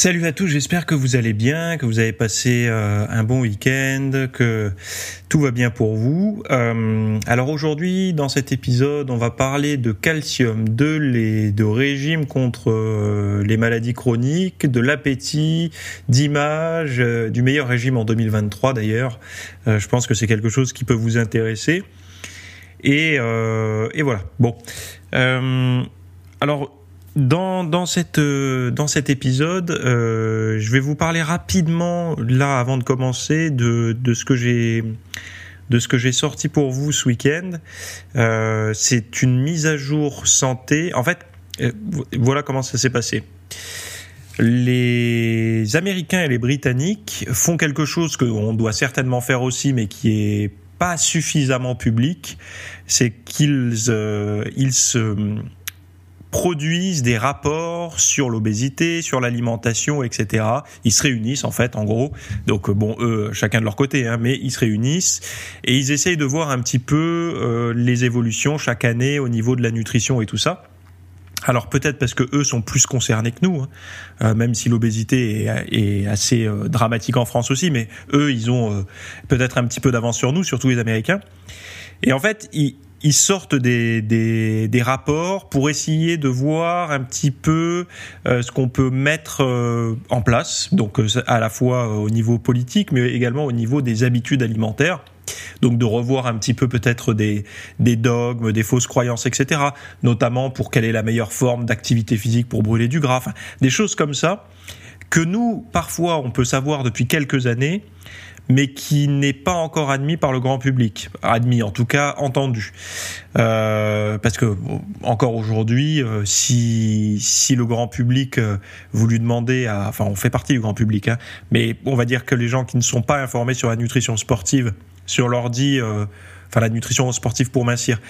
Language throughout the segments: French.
Salut à tous, j'espère que vous allez bien, que vous avez passé euh, un bon week-end, que tout va bien pour vous. Euh, alors aujourd'hui, dans cet épisode, on va parler de calcium, de, les, de régime contre euh, les maladies chroniques, de l'appétit, d'image, du meilleur régime en 2023 d'ailleurs. je pense que c'est quelque chose qui peut vous intéresser. Et, et voilà. Bon. alors dans, dans, cette, euh, dans cet épisode, euh, je vais vous parler rapidement, là, avant de commencer, de, de ce que j'ai de ce que j'ai sorti pour vous ce week-end. Euh, c'est une mise à jour santé. En fait, euh, voilà comment ça s'est passé. Les Américains et les Britanniques font quelque chose qu'on doit certainement faire aussi, mais qui est pas suffisamment public. C'est qu'ils euh, ils se produisent des rapports sur l'obésité, sur l'alimentation, etc. Ils se réunissent en fait, en gros. Donc euh, bon, eux, chacun de leur côté, hein, mais ils se réunissent et ils essayent de voir un petit peu euh, les évolutions chaque année au niveau de la nutrition et tout ça. Alors peut-être parce que eux sont plus concernés que nous, hein, euh, même si l'obésité est, est, assez dramatique en France aussi, mais eux ils ont peut-être un petit peu d'avance sur nous, surtout les Américains. Et en fait, ils, ils sortent des, des, des, rapports pour essayer de voir un petit peu euh, ce qu'on peut mettre euh, en place, donc euh, à la fois au niveau politique, mais également au niveau des habitudes alimentaires. Donc de revoir un petit peu peut-être des, des dogmes, des fausses croyances, etc. Notamment pour quelle est la meilleure forme d'activité physique pour brûler du gras, des choses comme ça que nous, parfois, on peut savoir depuis quelques années, mais qui n'est pas encore admis par le grand public, admis en tout cas entendu, euh, parce que encore aujourd'hui, euh, si si le grand public euh, vous lui demandez, à, enfin on fait partie du grand public, hein, mais on va dire que les gens qui ne sont pas informés sur la nutrition sportive, sur l'ordi, euh, enfin la nutrition sportive pour mincir.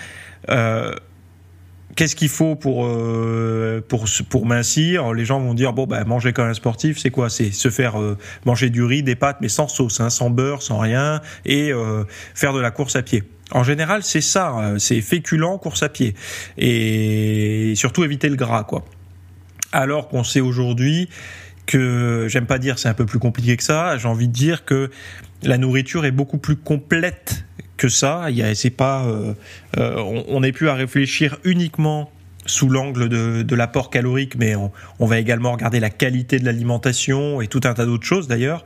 Euh, qu'est-ce qu'il faut pour euh, pour pour mincir? Les gens vont dire bon bah manger comme un sportif, c'est quoi? C'est se faire euh, manger du riz, des pâtes, mais sans sauce, hein, sans beurre, sans rien, et euh, faire de la course à pied. En général, c'est ça, hein, c'est féculent, course à pied, et surtout éviter le gras, quoi. Alors qu'on sait aujourd'hui que j'aime pas dire c'est un peu plus compliqué que ça. J'ai envie de dire que la nourriture est beaucoup plus complète que ça. Il c'est pas, euh, euh, on n'est plus à réfléchir uniquement sous l'angle de, l'apport calorique, mais on, va également regarder la qualité de l'alimentation et tout un tas d'autres choses d'ailleurs.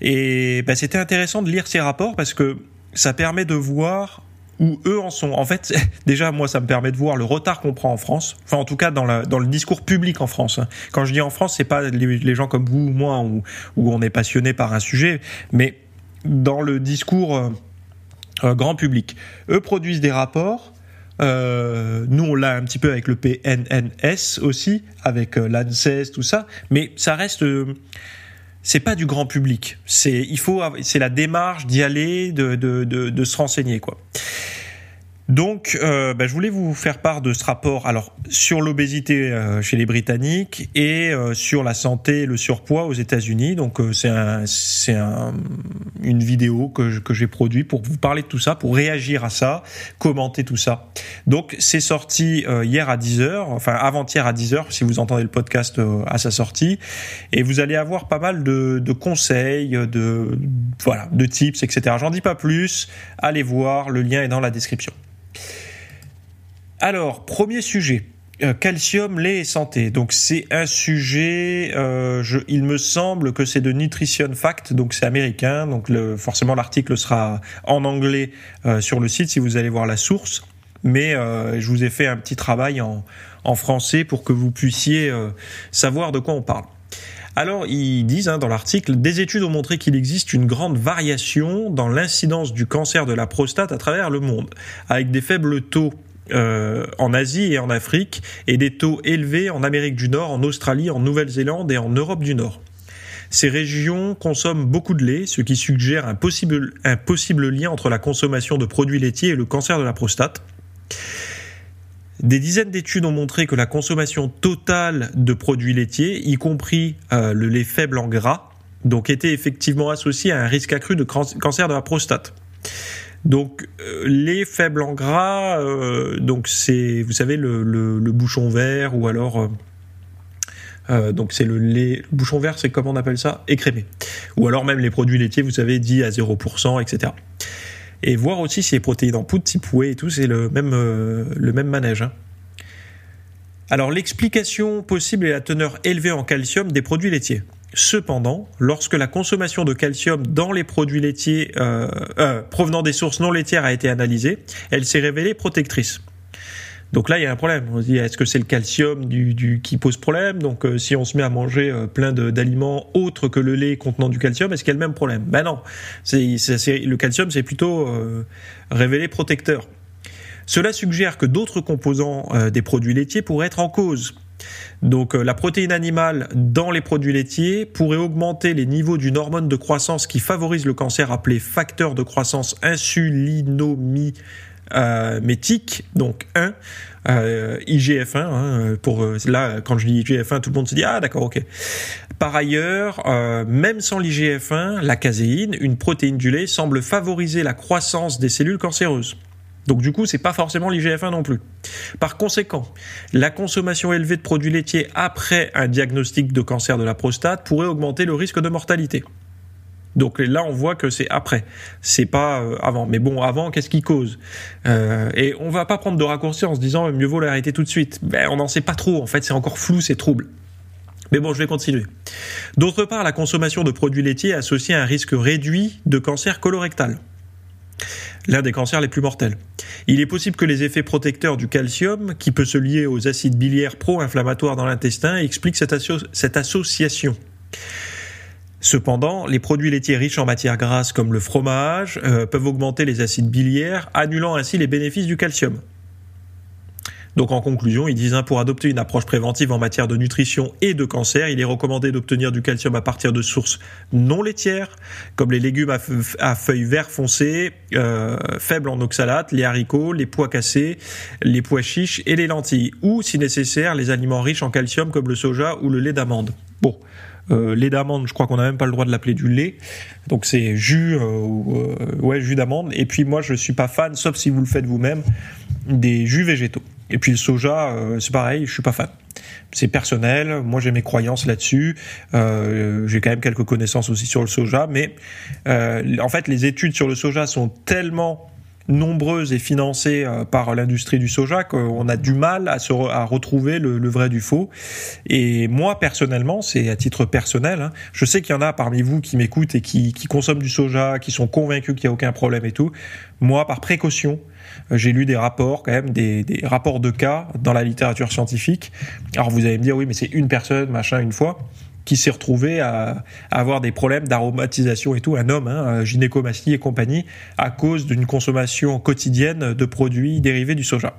Et bah, c'était intéressant de lire ces rapports parce que ça permet de voir où eux en sont. En fait, déjà, moi, ça me permet de voir le retard qu'on prend en France. Enfin, en tout cas, dans, le discours public en France. Quand je dis en France, c'est pas les, gens comme vous ou moi où, on est passionné par un sujet, mais dans le discours euh, euh, grand public. Eux produisent des rapports. Euh, nous, on l'a un petit peu avec le PNNS aussi, avec l'ANSES, tout ça, mais ça reste. C'est pas du grand public. C'est il faut, c'est la démarche d'y aller, de, de, de, de se renseigner quoi. Donc, euh, bah, je voulais vous faire part de ce rapport. Alors, sur l'obésité euh, chez les Britanniques et euh, sur la santé et le surpoids aux États-Unis. Donc, euh, c'est un, un, une vidéo que, que j'ai produite pour vous parler de tout ça, pour réagir à ça, commenter tout ça. Donc, c'est sorti euh, hier à 10h, enfin avant-hier à 10h, si vous entendez le podcast à sa sortie. Et vous allez avoir pas mal de, de conseils, de voilà, de tips, etc. J'en dis pas plus. Allez voir, le lien est dans la description. Alors, premier sujet. Euh, calcium, lait et santé. Donc c'est un sujet, euh, il me semble que c'est de Nutrition Fact, donc c'est américain, donc forcément l'article sera en anglais euh, sur le site si vous allez voir la source. Mais je vous ai fait un petit travail en, français pour que vous puissiez savoir de quoi on parle. Alors, ils disent hein, dans l'article, des études ont montré qu'il existe une grande variation dans l'incidence du cancer de la prostate à travers le monde, avec des faibles taux euh, en Asie et en Afrique, et des taux élevés en Amérique du Nord, en Australie, en Nouvelle-Zélande et en Europe du Nord. Ces régions consomment beaucoup de lait, ce qui suggère un possible, un possible lien entre la consommation de produits laitiers et le cancer de la prostate. Des dizaines d'études ont montré que la consommation totale de produits laitiers, y compris euh, le lait faible en gras, donc était effectivement associée à un risque accru de cancer de la prostate. Donc euh, les faibles en gras, euh, donc c'est vous savez le, bouchon vert ou alors donc c'est le lait bouchon vert, c'est comment on appelle ça? Écrémé. Ou alors même les produits laitiers, vous savez, dits à 0%, etc et voir aussi si les protéines en poudre type whey et tout, c'est le même, euh, le même manège. Hein. Alors l'explication possible est la teneur élevée en calcium des produits laitiers. Cependant, lorsque la consommation de calcium dans les produits laitiers euh, euh, provenant des sources non laitières a été analysée, elle s'est révélée protectrice. Donc là, il y a un problème. On se dit, est-ce que c'est le calcium qui pose problème? Donc, euh, si on se met à manger euh, plein d'aliments autres que le lait contenant du calcium, est-ce qu'il y a le même problème? Ben non. Le calcium, c'est plutôt euh, révélé protecteur. Cela suggère que d'autres composants des produits laitiers pourraient être en cause. Donc la protéine animale dans les produits laitiers pourrait augmenter les niveaux d'une hormone de croissance qui favorise le cancer appelé facteur de croissance insulinomie euh, métique, donc 1, euh, IGF-1, hein, pour euh, là quand je dis IGF-1, tout le monde se dit ah d'accord ok. Par ailleurs, euh, même sans l'IGF-1, la caséine, une protéine du lait, semble favoriser la croissance des cellules cancéreuses. Donc du coup, c'est pas forcément l'IGF-1 non plus. Par conséquent, la consommation élevée de produits laitiers après un diagnostic de cancer de la prostate pourrait augmenter le risque de mortalité. Donc là, on voit que c'est après, c'est pas euh, avant. Mais bon, avant, qu'est-ce qui cause? Euh, Et on va pas prendre de raccourci en se disant mieux vaut l'arrêter tout de suite. Ben, on n'en sait pas trop. En fait, c'est encore flou, c'est trouble. Mais bon, je vais continuer. D'autre part, la consommation de produits laitiers est associée à un risque réduit de cancer colorectal, l'un des cancers les plus mortels. Il est possible que les effets protecteurs du calcium, qui peut se lier aux acides biliaires pro-inflammatoires dans l'intestin, expliquent cette, cette association. Cependant, les produits laitiers riches en matières grasses comme le fromage euh, peuvent augmenter les acides biliaires, annulant ainsi les bénéfices du calcium. Donc en conclusion, ils disent hein, pour adopter une approche préventive en matière de nutrition et de cancer, il est recommandé d'obtenir du calcium à partir de sources non laitières, comme les légumes à, feuilles vert foncé, euh, faibles en oxalate, les haricots, les pois cassés, les pois chiches et les lentilles, ou si nécessaire les aliments riches en calcium comme le soja ou le lait d'amande. Euh, lait d'amande, je crois qu'on n'a même pas le droit de l'appeler du lait. Donc c'est jus, euh, euh, ouais, jus d'amande. Et puis moi, je suis pas fan, sauf si vous le faites vous-même, des jus végétaux. Et puis le soja, c'est pareil, je suis pas fan. C'est personnel. Moi, j'ai mes croyances là-dessus. j'ai quand même quelques connaissances aussi sur le soja, mais en fait, les études sur le soja sont tellement nombreuses et financées euh, par l'industrie du soja qu'on a du mal à, se à retrouver le, vrai du faux. Et moi, personnellement, c'est à titre personnel, hein, je sais qu'il y en a parmi vous qui m'écoutent et qui, qui consomment du soja, qui sont convaincus qu'il n'y a aucun problème et tout. Moi, par précaution, euh, j'ai lu des rapports, quand même, des, des, rapports de cas dans la littérature scientifique. Alors vous allez me dire, oui, mais c'est une personne, machin, une fois qui s'est retrouvé à, avoir des problèmes d'aromatisation et tout, un homme, hein, gynécomastie et compagnie, à cause d'une consommation quotidienne de produits dérivés du soja.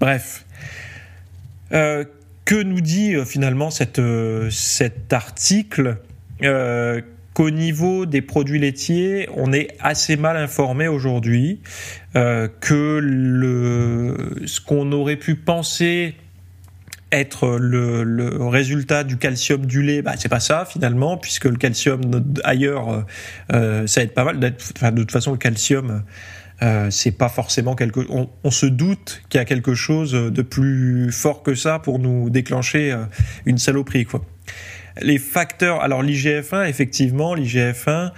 Bref. Euh, que nous dit euh, finalement euh, cet article? Qu'au niveau des produits laitiers, on est assez mal informé aujourd'hui, que le, ce qu'on aurait pu penser être le, résultat du calcium du lait, bah, c'est pas ça finalement, puisque le calcium ailleurs, euh, euh, ça aide pas mal. Enfin, de toute façon, le calcium, euh, c'est pas forcément quelque. On, se doute qu'il y a quelque chose de plus fort que ça pour nous déclencher une saloperie, quoi. Les facteurs, alors l'IGF-1, effectivement, l'IGF-1,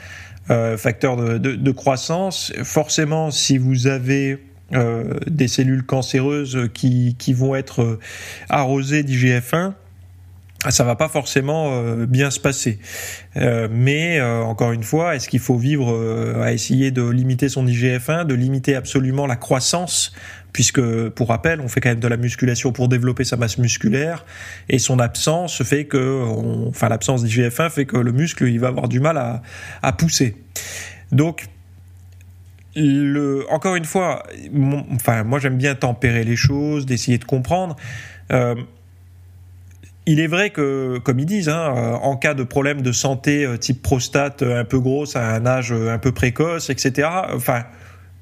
facteur de, de, croissance, forcément, si vous avez euh, des cellules cancéreuses qui, qui vont être euh, arrosées d'IGF-1, ça va pas forcément euh, bien se passer. mais encore une fois, est-ce qu'il faut vivre à essayer de limiter son IGF-1, de limiter absolument la croissance? Puisque pour rappel, on fait quand même de la musculation pour développer sa masse musculaire, et son absence fait que, enfin l'absence d'IGF-1 fait que le muscle il va avoir du mal à, à pousser. Donc encore une fois, enfin, moi j'aime bien tempérer les choses, d'essayer de comprendre. Euh, il est vrai que, comme ils disent, hein, en cas de problème de santé type prostate un peu grosse à un âge un peu précoce, etc., enfin,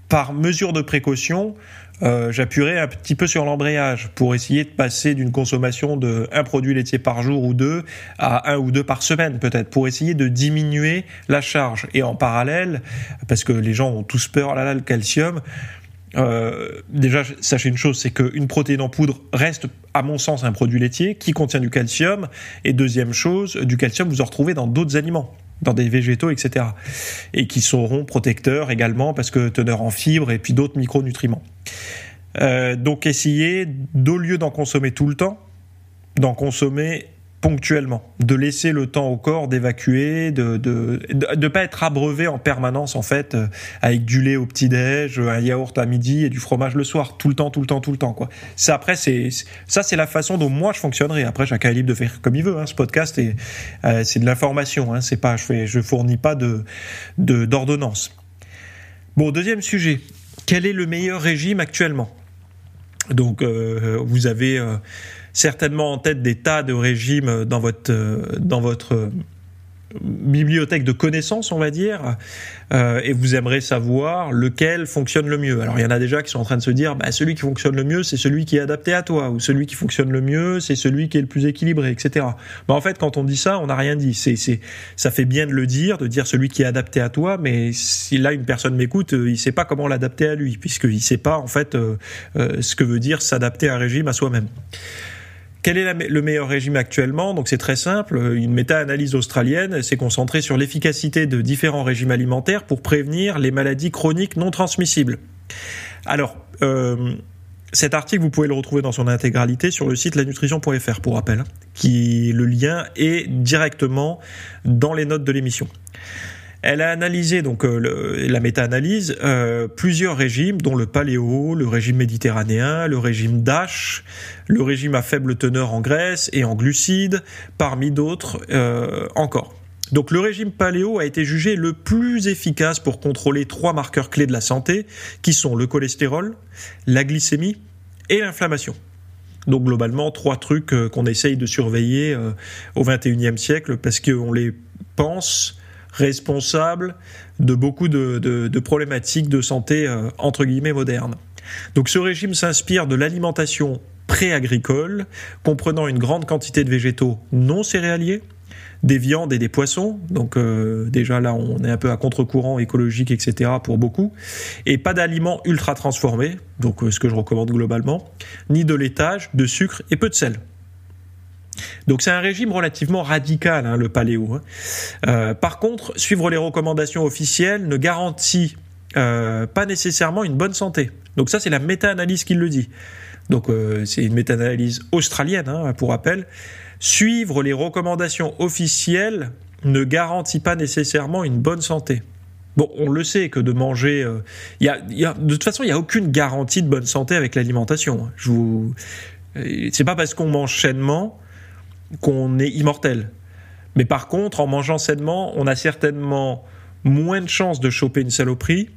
par mesure de précaution, euh, j'appuierai un petit peu sur l'embrayage pour essayer de passer d'une consommation de un produit laitier par jour ou deux à un ou deux par semaine peut-être pour essayer de diminuer la charge. Et en parallèle parce que les gens ont tous peur oh là là le calcium euh, déjà sachez une chose c'est qu'une protéine en poudre reste à mon sens un produit laitier qui contient du calcium. Et deuxième chose du calcium vous en retrouvez dans d'autres aliments dans des végétaux, etc. Et qui seront protecteurs également parce que teneur en fibres et puis d'autres micronutriments. Euh, donc essayez, au lieu d'en consommer tout le temps, d'en consommer ponctuellement, de laisser le temps au corps d'évacuer, de de, de pas être abreuvé en permanence en fait euh, avec du lait au petit déj, un yaourt à midi et du fromage le soir, tout le temps, tout le temps, tout le temps quoi. Ça après c'est ça c'est la façon dont moi je fonctionnerai. Après chacun est libre de faire comme il veut. Hein. Ce podcast est euh, c'est de l'information, hein. c'est pas je fais je fournis pas de d'ordonnance. bon deuxième sujet, quel est le meilleur régime actuellement? Donc euh, vous avez certainement en tête des tas de régimes dans votre, euh, dans votre bibliothèque de connaissances, on va dire, euh, et vous aimerez savoir lequel fonctionne le mieux. Alors il y en a déjà qui sont en train de se dire, bah, celui qui fonctionne le mieux, c'est celui qui est adapté à toi, ou celui qui fonctionne le mieux, c'est celui qui est le plus équilibré, etc. Mais en fait, quand on dit ça, on n'a rien dit. C'est, c'est, ça fait bien de le dire, de dire celui qui est adapté à toi, mais si là une personne m'écoute, euh, il sait pas comment l'adapter à lui, puisqu'il sait pas en fait ce que veut dire s'adapter à un régime à soi-même. Quel est le meilleur régime actuellement? Donc c'est très simple. Une méta-analyse australienne s'est concentrée sur l'efficacité de différents régimes alimentaires pour prévenir les maladies chroniques non transmissibles. Alors, euh, cet article, vous pouvez le retrouver dans son intégralité sur le site lanutrition.fr pour rappel, hein, qui le lien est directement dans les notes de l'émission. Elle a analysé donc euh, la méta-analyse euh, plusieurs régimes, dont le paléo, le régime méditerranéen, le régime DASH, le régime à faible teneur en graisse et en glucides, parmi d'autres euh, encore. Donc le régime paléo a été jugé le plus efficace pour contrôler trois marqueurs clés de la santé, qui sont le cholestérol, la glycémie et l'inflammation. Donc globalement, trois trucs qu'on essaye de surveiller au XXIe siècle parce qu'on les pense responsable de beaucoup de, problématiques de santé euh, entre guillemets modernes. Donc ce régime s'inspire de l'alimentation pré-agricole, comprenant une grande quantité de végétaux non céréaliers, des viandes et des poissons. Donc euh, déjà là, on est un peu à contre-courant écologique, etc. pour beaucoup. Et pas d'aliments ultra transformés, donc euh, ce que je recommande globalement, ni de laitage, de sucre et peu de sel. Donc c'est un régime relativement radical, hein, le paléo. Hein. Euh, par contre, suivre les recommandations officielles ne garantit euh, pas nécessairement une bonne santé. Donc ça, c'est la méta-analyse qui le dit. Donc euh, c'est une méta-analyse australienne, hein, pour rappel. Suivre les recommandations officielles ne garantit pas nécessairement une bonne santé. Bon, on le sait que de manger, y a, de toute façon, il n'y a aucune garantie de bonne santé avec l'alimentation. C'est pas parce qu'on mange sainement qu'on est immortel. Mais par contre, en mangeant sainement, on a certainement moins de chances de choper une saloperie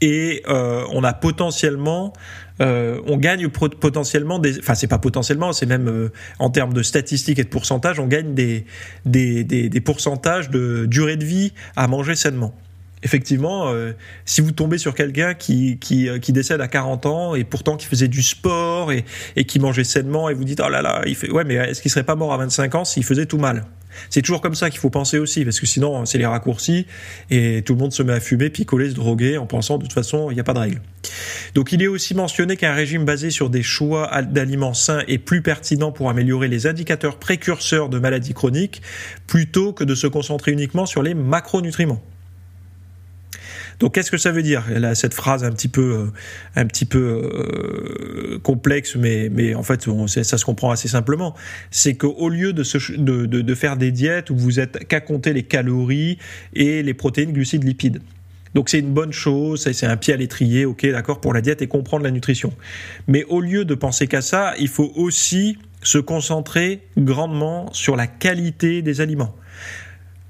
et euh, on a potentiellement, euh, on gagne potentiellement des, enfin c'est pas potentiellement, c'est même euh, en termes de statistiques et de pourcentage, on gagne des, des, des pourcentages de durée de vie à manger sainement effectivement, euh, si vous tombez sur quelqu'un qui, qui, euh, qui, décède à 40 ans et pourtant qui faisait du sport et, et qui mangeait sainement et vous dites oh là là, il fait ouais mais est-ce qu'il serait pas mort à 25 ans s'il faisait tout mal? C'est toujours comme ça qu'il faut penser aussi parce que sinon c'est les raccourcis et tout le monde se met à fumer, picoler, se droguer en pensant de toute façon il n'y a pas de règle. Donc il est aussi mentionné qu'un régime basé sur des choix d'aliments sains est plus pertinent pour améliorer les indicateurs précurseurs de maladies chroniques plutôt que de se concentrer uniquement sur les macronutriments. Donc qu'est-ce que ça veut dire? Cette phrase un petit peu, euh, un petit peu euh, complexe, mais, mais en fait ça se comprend assez simplement. C'est qu'au lieu de, de, de, faire des diètes où vous êtes qu'à compter les calories et les protéines, glucides, lipides. Donc c'est une bonne chose, c'est un pied à l'étrier, ok, d'accord, pour la diète et comprendre la nutrition. Mais au lieu de penser qu'à ça, il faut aussi se concentrer grandement sur la qualité des aliments.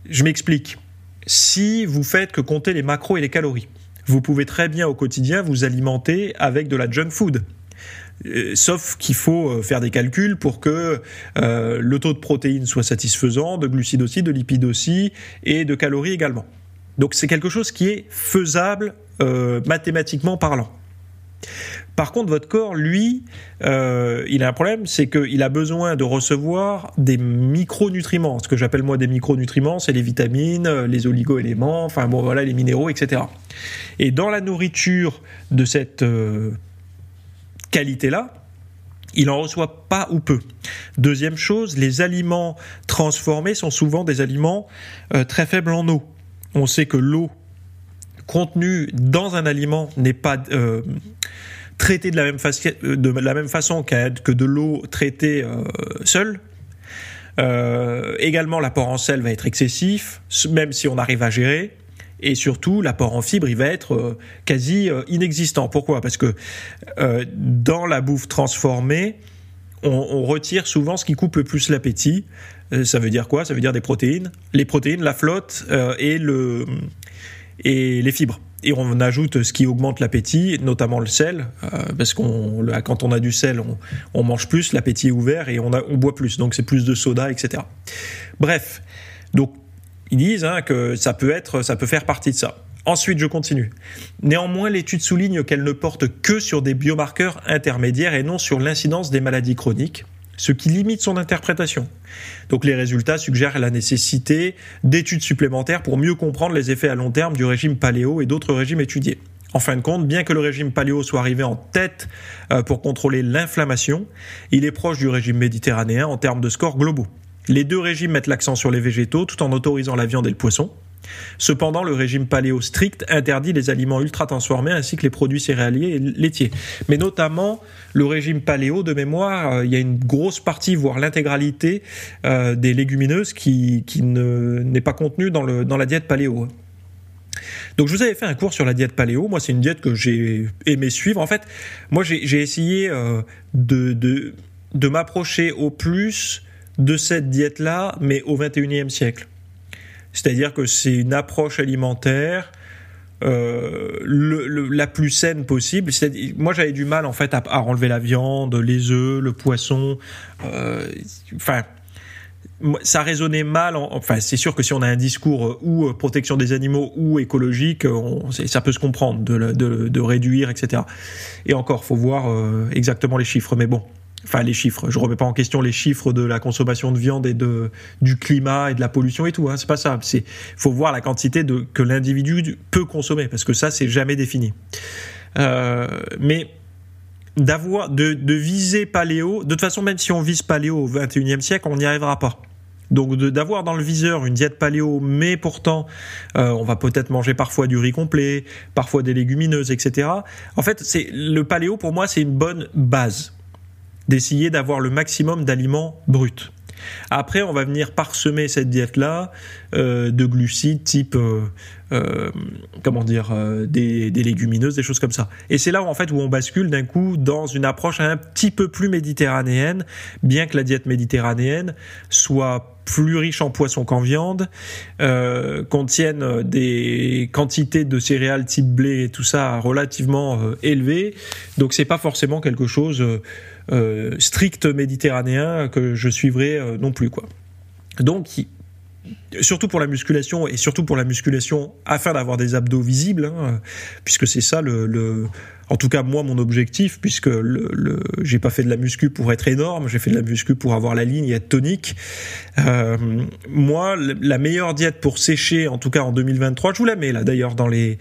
Je m'explique si vous faites que compter les macros et les calories. Vous pouvez très bien au quotidien vous alimenter avec de la junk food. sauf qu'il faut faire des calculs pour que le taux de protéines soit satisfaisant, de glucides aussi, de lipides aussi, et de calories également. Donc c'est quelque chose qui est faisable mathématiquement parlant. Par contre, votre corps, lui, euh, il a un problème, c'est qu'il a besoin de recevoir des micronutriments. Ce que j'appelle moi des micronutriments, c'est les vitamines, les oligo-éléments, enfin bon voilà, les minéraux, etc. Et dans la nourriture de cette euh, qualité-là, il en reçoit pas ou peu. Deuxième chose, les aliments transformés sont souvent des aliments euh, très faibles en eau. On sait que l'eau contenue dans un aliment n'est pas traité de la même, de la même façon que de l'eau traitée euh, seule. Euh, également, l'apport en sel va être excessif, même si on arrive à gérer. Et surtout, l'apport en fibres, il va être euh, quasi inexistant. Pourquoi? Parce que dans la bouffe transformée, on, retire souvent ce qui coupe le plus l'appétit. ça veut dire quoi? Ça veut dire des protéines. Les protéines, la flotte et les fibres et on ajoute ce qui augmente l'appétit, notamment le sel, euh, parce qu'on quand on a du sel, on, mange plus, l'appétit est ouvert et on, boit plus, donc c'est plus de soda, etc. Bref, donc ils disent hein, que ça peut ça peut faire partie de ça. Ensuite, je continue. Néanmoins, l'étude souligne qu'elle ne porte que sur des biomarqueurs intermédiaires et non sur l'incidence des maladies chroniques ce qui limite son interprétation. Donc les résultats suggèrent la nécessité d'études supplémentaires pour mieux comprendre les effets à long terme du régime paléo et d'autres régimes étudiés. En fin de compte, bien que le régime paléo soit arrivé en tête euh, pour contrôler l'inflammation, il est proche du régime méditerranéen en termes de scores globaux. Les deux régimes mettent l'accent sur les végétaux tout en autorisant la viande et le poisson. Cependant, le régime paléo strict interdit les aliments ultra transformés ainsi que les produits céréaliers et laitiers. Mais notamment, le régime paléo, de mémoire, euh, il y a une grosse partie, voire l'intégralité euh, des légumineuses qui, n'est pas contenue dans, la diète paléo. Donc je vous avais fait un cours sur la diète paléo. Moi, c'est une diète que j'ai aimé suivre. En fait, moi, j'ai essayé euh, de, de m'approcher au plus de cette diète-là, mais au 21e siècle. C'est-à-dire que c'est une approche alimentaire euh, la plus saine possible. Moi, j'avais du mal en fait à, enlever la viande, les œufs, le poisson. Euh, enfin, ça résonnait mal. enfin, c'est sûr que si on a un discours euh, ou protection des animaux ou écologique, ça peut se comprendre de, réduire, etc. Et encore, faut voir exactement les chiffres. Mais bon, enfin les chiffres. Je remets pas en question les chiffres de la consommation de viande et de du climat et de la pollution et tout. Hein, c'est pas ça. C'est faut voir la quantité que l'individu peut consommer parce que ça c'est jamais défini. Euh, mais d'avoir de, de viser paléo, de toute façon même si on vise paléo au 21e siècle, on n'y arrivera pas. Donc d'avoir dans le viseur une diète paléo, mais pourtant euh, on va peut-être manger parfois du riz complet, parfois des légumineuses, etc. En fait, c'est le paléo pour moi c'est une bonne base d'essayer d'avoir le maximum d'aliments bruts. Après, on va venir parsemer cette diète-là euh, de glucides type, euh, euh, comment dire, des, des, légumineuses, des choses comme ça. Et c'est là où en fait où on bascule d'un coup dans une approche un petit peu plus méditerranéenne, bien que la diète méditerranéenne soit plus riche en poissons qu'en viande, euh, contiennent des quantités de céréales type blé et tout ça relativement élevées. Donc c'est pas forcément quelque chose euh, strict méditerranéen que je suivrai euh, non plus quoi. Donc surtout pour la musculation et surtout pour la musculation afin d'avoir des abdos visibles, hein, puisque c'est ça le, en tout cas moi mon objectif, puisque le, le j'ai pas fait de la muscu pour être énorme, j'ai fait de la muscu pour avoir la ligne et être tonique. Euh, moi, la meilleure diète pour sécher, en tout cas en 2023, je vous la mets là d'ailleurs dans les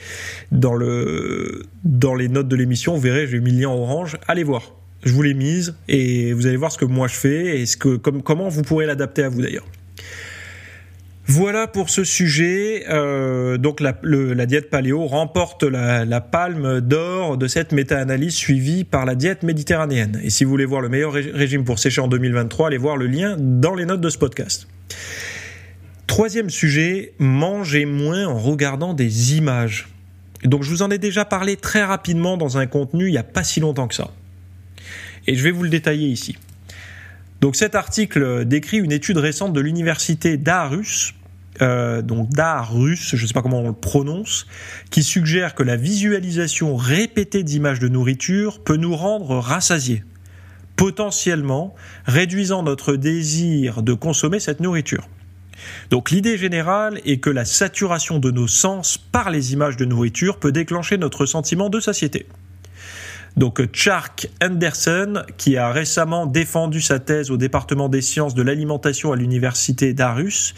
dans le dans les notes de l'émission, vous verrez, j'ai mis le lien orange, allez voir je vous l'ai mise et vous allez voir ce que moi je fais et comment vous pourrez l'adapter à vous d'ailleurs. Voilà pour ce sujet. Euh, donc la, diète paléo remporte la, palme d'or de cette méta-analyse suivie par la diète méditerranéenne. Et si vous voulez voir le meilleur régime pour sécher en 2023, allez voir le lien dans les notes de ce podcast. Troisième sujet, manger moins en regardant des images. Donc je vous en ai déjà parlé très rapidement dans un contenu il n'y a pas si longtemps que ça et je vais vous le détailler ici. Donc cet article décrit une étude récente de l'université d'Aarhus euh, donc Darus, je ne sais pas comment on le prononce, qui suggère que la visualisation répétée d'images de nourriture peut nous rendre rassasiés, potentiellement réduisant notre désir de consommer cette nourriture. Donc l'idée générale est que la saturation de nos sens par les images de nourriture peut déclencher notre sentiment de satiété. Donc Chark Anderson, qui a récemment défendu sa thèse au département des sciences de l'alimentation à l'université d'Arus,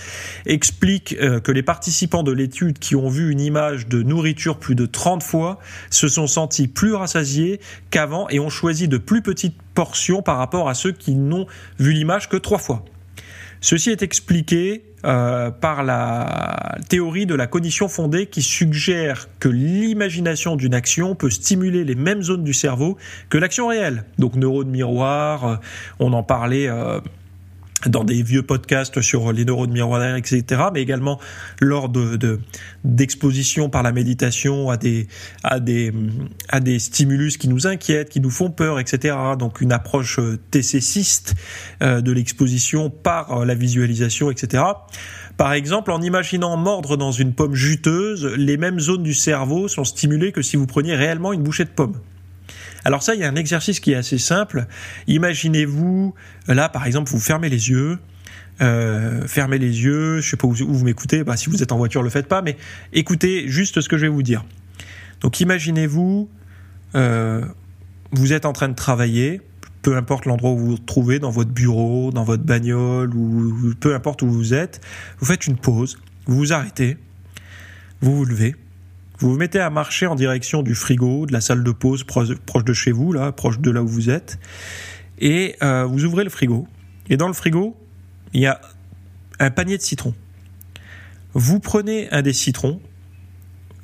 explique euh, que les participants de l'étude qui ont vu une image de nourriture plus de 30 fois se sont sentis plus rassasiés qu'avant et ont choisi de plus petites portions par rapport à ceux qui n'ont vu l'image que trois fois. Ceci est expliqué euh, par la théorie de la cognition fondée qui suggère que l'imagination d'une action peut stimuler les mêmes zones du cerveau que l'action réelle. Donc neurones miroir, euh, on en parlait. Euh, dans des vieux podcasts sur les neurones miroirs, etc., mais également lors de d'expositions par la méditation à des à des à des stimulus qui nous inquiètent, qui nous font peur, etc. Donc une approche euh, TCCiste euh, de l'exposition par euh, la visualisation, etc. Par exemple, en imaginant mordre dans une pomme juteuse, les mêmes zones du cerveau sont stimulées que si vous preniez réellement une bouchée de pomme. Alors ça, il y a un exercice qui est assez simple. Imaginez-vous, là par exemple, vous fermez les yeux, euh, fermez les yeux, je sais pas où, vous m'écoutez, bah, si vous êtes en voiture, le faites pas, mais écoutez juste ce que je vais vous dire. Donc imaginez-vous, euh, vous êtes en train de travailler, peu importe l'endroit où vous vous trouvez, dans votre bureau, dans votre bagnole, ou peu importe où vous êtes, vous faites une pause, vous vous arrêtez, vous vous levez, vous vous mettez à marcher en direction du frigo, de la salle de pause proche, de chez vous, là, proche de là où vous êtes, et euh, vous ouvrez le frigo. Et dans le frigo, il y a un panier de citrons. Vous prenez un des citrons,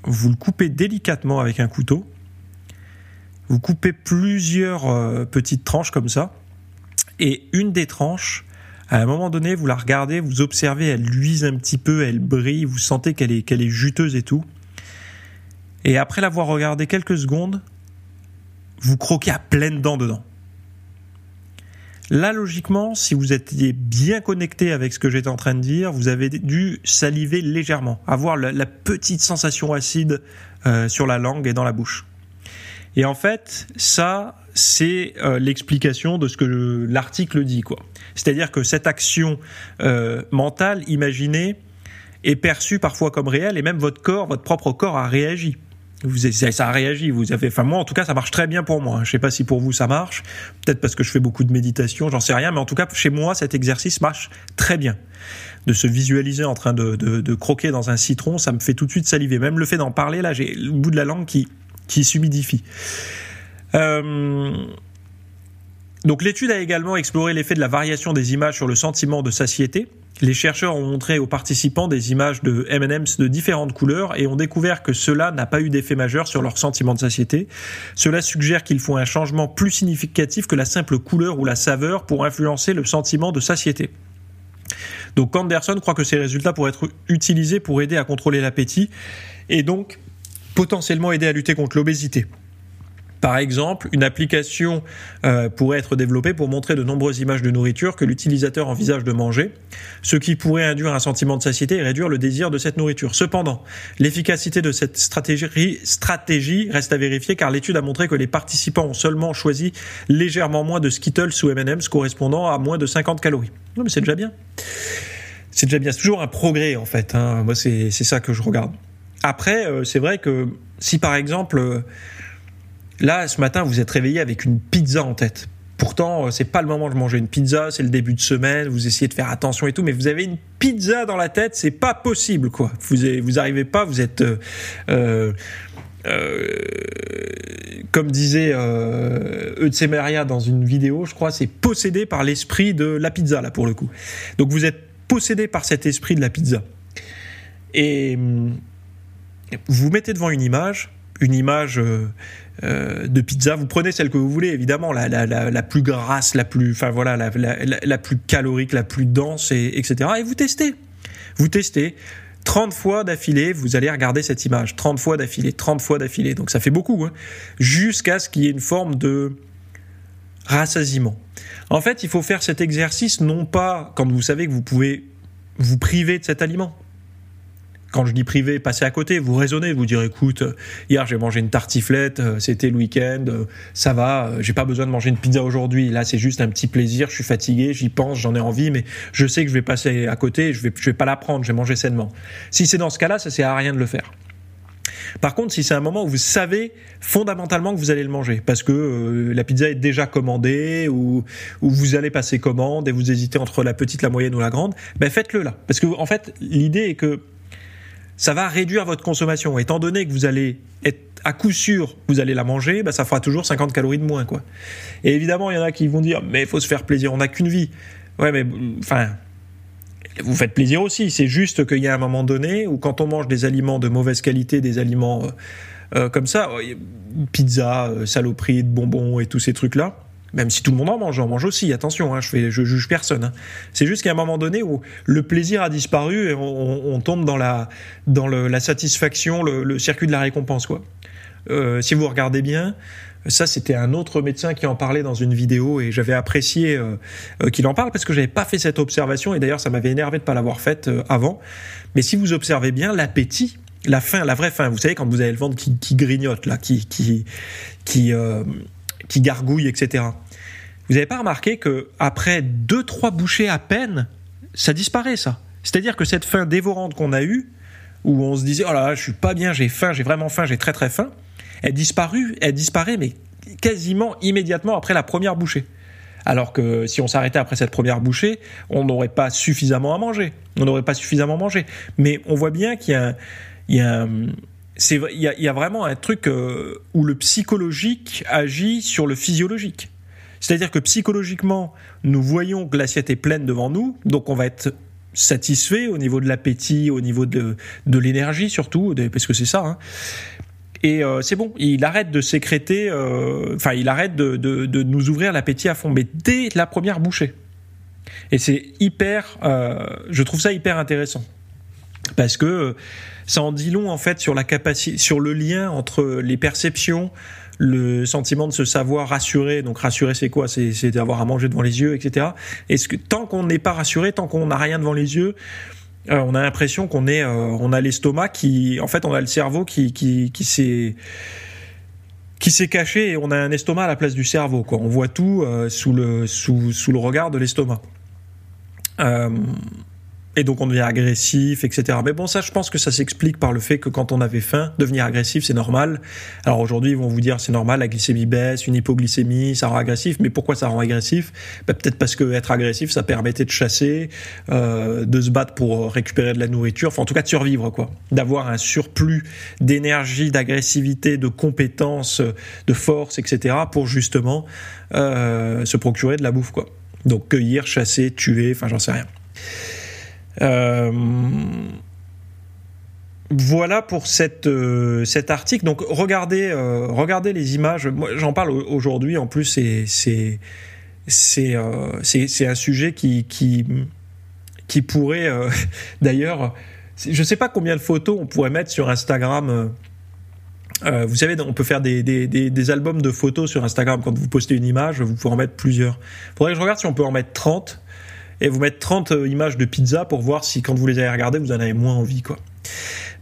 vous le coupez délicatement avec un couteau, vous coupez plusieurs euh, petites tranches comme ça, et une des tranches, à un moment donné, vous la regardez, vous observez, elle luise un petit peu, elle brille, vous sentez qu'elle est, qu'elle est juteuse et tout. Et après l'avoir regardé quelques secondes, vous croquez à pleines dents dedans. Là, logiquement, si vous étiez bien connecté avec ce que j'étais en train de dire, vous avez dû saliver légèrement, avoir la, petite sensation acide euh, sur la langue et dans la bouche. Et en fait, ça, c'est euh, l'explication de ce que l'article dit, quoi. C'est-à-dire que cette action euh, mentale, imaginée, est perçue parfois comme réelle, et même votre corps, votre propre corps a réagi. Vous, ça a réagi. Vous avez, enfin moi en tout cas, ça marche très bien pour moi. Je sais pas si pour vous ça marche. Peut-être parce que je fais beaucoup de méditation, j'en sais rien. Mais en tout cas, chez moi, cet exercice marche très bien. De se visualiser en train de, de, de croquer dans un citron, ça me fait tout de suite saliver. Même le fait d'en parler, là, j'ai le bout de la langue qui qui s'humidifie. Euh, donc l'étude a également exploré l'effet de la variation des images sur le sentiment de satiété. Les chercheurs ont montré aux participants des images de M&M's de différentes couleurs et ont découvert que cela n'a pas eu d'effet majeur sur leur sentiment de satiété. Cela suggère qu'il faut un changement plus significatif que la simple couleur ou la saveur pour influencer le sentiment de satiété. Donc Anderson croit que ces résultats pourraient être utilisés pour aider à contrôler l'appétit et donc potentiellement aider à lutter contre l'obésité. Par exemple, une application euh, pourrait être développée pour montrer de nombreuses images de nourriture que l'utilisateur envisage de manger, ce qui pourrait induire un sentiment de satiété et réduire le désir de cette nourriture. Cependant, l'efficacité de cette stratégie, reste à vérifier car l'étude a montré que les participants ont seulement choisi légèrement moins de Skittles ou M&M's correspondant à moins de 50 calories. Non mais c'est déjà bien. C'est déjà bien. C'est toujours un progrès en fait. Hein. Moi c'est ça que je regarde. Après, euh, c'est vrai que si par exemple euh, Là, ce matin, vous êtes réveillé avec une pizza en tête. Pourtant, euh, c'est pas le moment de manger une pizza, c'est le début de semaine, vous essayez de faire attention et tout, mais vous avez une pizza dans la tête, c'est pas possible, quoi. Vous, vous arrivez pas, vous êtes, euh, euh, comme disait euh, Eutsemeria dans une vidéo, je crois, c'est possédé par l'esprit de la pizza, là, pour le coup. Donc vous êtes possédé par cet esprit de la pizza. Et hum, vous vous mettez devant une image, une image euh, euh, de pizza. Vous prenez celle que vous voulez, évidemment, la, plus grasse, la plus, enfin la, plus calorique, la plus dense, et, etc. Et vous testez. Vous testez. 30 fois d'affilée, vous allez regarder cette image. 30 fois d'affilée, 30 fois d'affilée. Donc ça fait beaucoup, hein, jusqu'à ce qu'il y ait une forme de rassasiement. En fait, il faut faire cet exercice non pas quand vous savez que vous pouvez vous priver de cet aliment. Quand je dis privé, passez à côté, vous raisonnez, vous dire écoute, hier j'ai mangé une tartiflette, c'était le week-end, ça va, j'ai pas besoin de manger une pizza aujourd'hui. Là, c'est juste un petit plaisir, je suis fatigué, j'y pense, j'en ai envie, mais je sais que je vais passer à côté, je vais, je vais pas la prendre, je vais manger sainement. Si c'est dans ce cas-là, ça sert à rien de le faire. Par contre, si c'est un moment où vous savez fondamentalement que vous allez le manger, parce que euh, la pizza est déjà commandée, ou, vous allez passer commande et vous hésitez entre la petite, la moyenne ou la grande, ben faites-le là. Parce que en fait, l'idée est que ça va réduire votre consommation. Étant donné que vous allez être à coup sûr, vous allez la manger, ben ça fera toujours 50 calories de moins, quoi. Et évidemment, il y en a qui vont dire, mais il faut se faire plaisir, on n'a qu'une vie. Ouais, mais enfin, vous faites plaisir aussi. C'est juste qu'il y a un moment donné où quand on mange des aliments de mauvaise qualité, des aliments euh, euh, comme ça, euh, pizza, saloperie de bonbons et tous ces trucs-là, même si tout le monde en mange, j'en mange aussi, attention, hein, je, fais, je juge personne. Hein. C'est juste qu'à un moment donné où le plaisir a disparu et on, tombe dans la, satisfaction, le, circuit de la récompense. Quoi. si vous regardez bien, ça, c'était un autre médecin qui en parlait dans une vidéo et j'avais apprécié euh, euh, qu'il en parle parce que j'avais pas fait cette observation et d'ailleurs ça m'avait énervé de pas l'avoir faite euh, avant. Mais si vous observez bien l'appétit, la faim, la vraie faim, vous savez quand vous avez le ventre qui, qui grignote là, qui qui qui qui gargouille, etc. Vous n'avez pas remarqué que après deux trois bouchées à peine, ça disparaît ça. C'est-à-dire que cette faim dévorante qu'on a eue, où on se disait oh là, je suis pas bien, j'ai faim, j'ai vraiment faim, j'ai très très faim elle, disparu, elle disparaît, mais quasiment immédiatement après la première bouchée. Alors que si on s'arrêtait après cette première bouchée, on n'aurait pas suffisamment à manger. On n'aurait pas suffisamment mangé. Mais on voit bien qu'il y a, y a il y, a, vraiment un truc euh, où le psychologique agit sur le physiologique. C'est-à-dire que psychologiquement, nous voyons que l'assiette est pleine devant nous, donc on va être satisfait au niveau de l'appétit, au niveau de, de l'énergie surtout, parce que c'est ça. Hein et euh, c'est bon, il arrête de sécréter, euh, enfin il arrête de, de, de nous ouvrir l'appétit à fond, mais dès la première bouchée. Et c'est hyper, je trouve ça hyper intéressant parce que ça en dit long en fait sur la capacité, sur le lien entre les perceptions, le sentiment de se savoir rassuré. Donc rassuré, c'est quoi? C'est d'avoir à manger devant les yeux, etc. Que tant qu'on n'est pas rassuré, tant qu'on n'a rien devant les yeux, euh, on a l'impression qu'on est, euh, on a l'estomac qui, en fait, on a le cerveau qui, qui, qui s'est qui s'est caché et on a un estomac à la place du cerveau. Quoi. On voit tout euh, sous, le, sous, sous le regard de l'estomac. Et donc on devient agressif, etc. Mais bon, ça, je pense que ça s'explique par le fait que quand on avait faim, devenir agressif, c'est normal. Alors aujourd'hui, ils vont vous dire c'est normal, la glycémie baisse, une hypoglycémie, ça rend agressif. Mais pourquoi ça rend agressif? Bah, Peut-être parce que être agressif, ça permettait de chasser, euh, de se battre pour récupérer de la nourriture, enfin en tout cas de survivre, quoi. D'avoir un surplus d'énergie, d'agressivité, de compétences, de force, etc. pour justement euh, se procurer de la bouffe, quoi. Donc cueillir, chasser, tuer, enfin j'en sais rien. Euh, voilà pour euh, cet article. Donc regardez, euh, regardez les images. J'en parle aujourd'hui. En plus, c'est c'est un sujet qui qui pourrait d'ailleurs. Je sais pas combien de photos on pourrait mettre sur Instagram. vous savez, on peut faire des, des, des, albums de photos sur Instagram. Quand vous postez une image, vous pouvez en mettre plusieurs. Faudrait que je regarde si on peut en mettre 30 et vous mettre 30 euh, images de pizza pour voir si quand vous les avez regardées, vous en avez moins envie, quoi.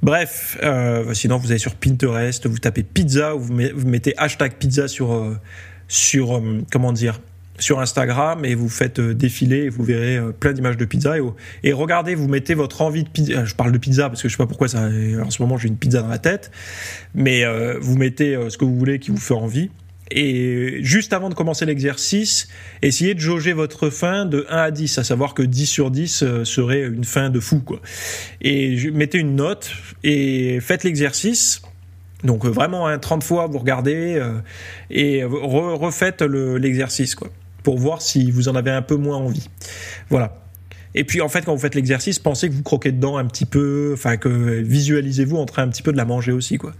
Bref, euh, sinon vous allez sur Pinterest, vous tapez pizza, ou vous, mettez hashtag pizza sur euh, sur comment dire sur Instagram et vous faites défiler et vous verrez plein d'images de pizza et, et, regardez, vous mettez votre envie de pizza. Je parle de pizza parce que je sais pas pourquoi ça. En ce moment, j'ai une pizza dans la tête, mais vous mettez ce que vous voulez qui vous fait envie et juste avant de commencer l'exercice, essayez de jauger votre faim de 1 à 10, à savoir que 10 sur 10 euh, serait une faim de fou. Quoi. Et mettez une note et faites l'exercice. Donc euh, vraiment, hein, 30 fois, vous regardez euh, et refaites l'exercice quoi, pour voir si vous en avez un peu moins envie. Voilà. Et puis en fait, quand vous faites l'exercice, pensez que vous croquez dedans un petit peu, enfin que visualisez-vous en train un petit peu de la manger aussi, quoi.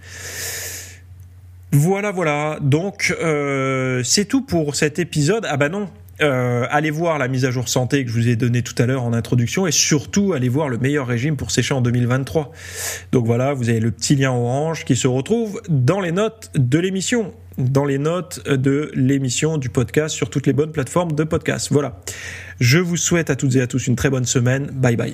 Voilà, voilà. Donc, euh, c'est tout pour cet épisode. Ah bah non, euh, allez voir la mise à jour santé que je vous ai donnée tout à l'heure en introduction et surtout allez voir le meilleur régime pour sécher en 2023. Donc voilà, vous avez le petit lien orange qui se retrouve dans les notes de l'émission, dans les notes de l'émission du podcast sur toutes les bonnes plateformes de podcast. Voilà. Je vous souhaite à toutes et à tous une très bonne semaine. Bye bye.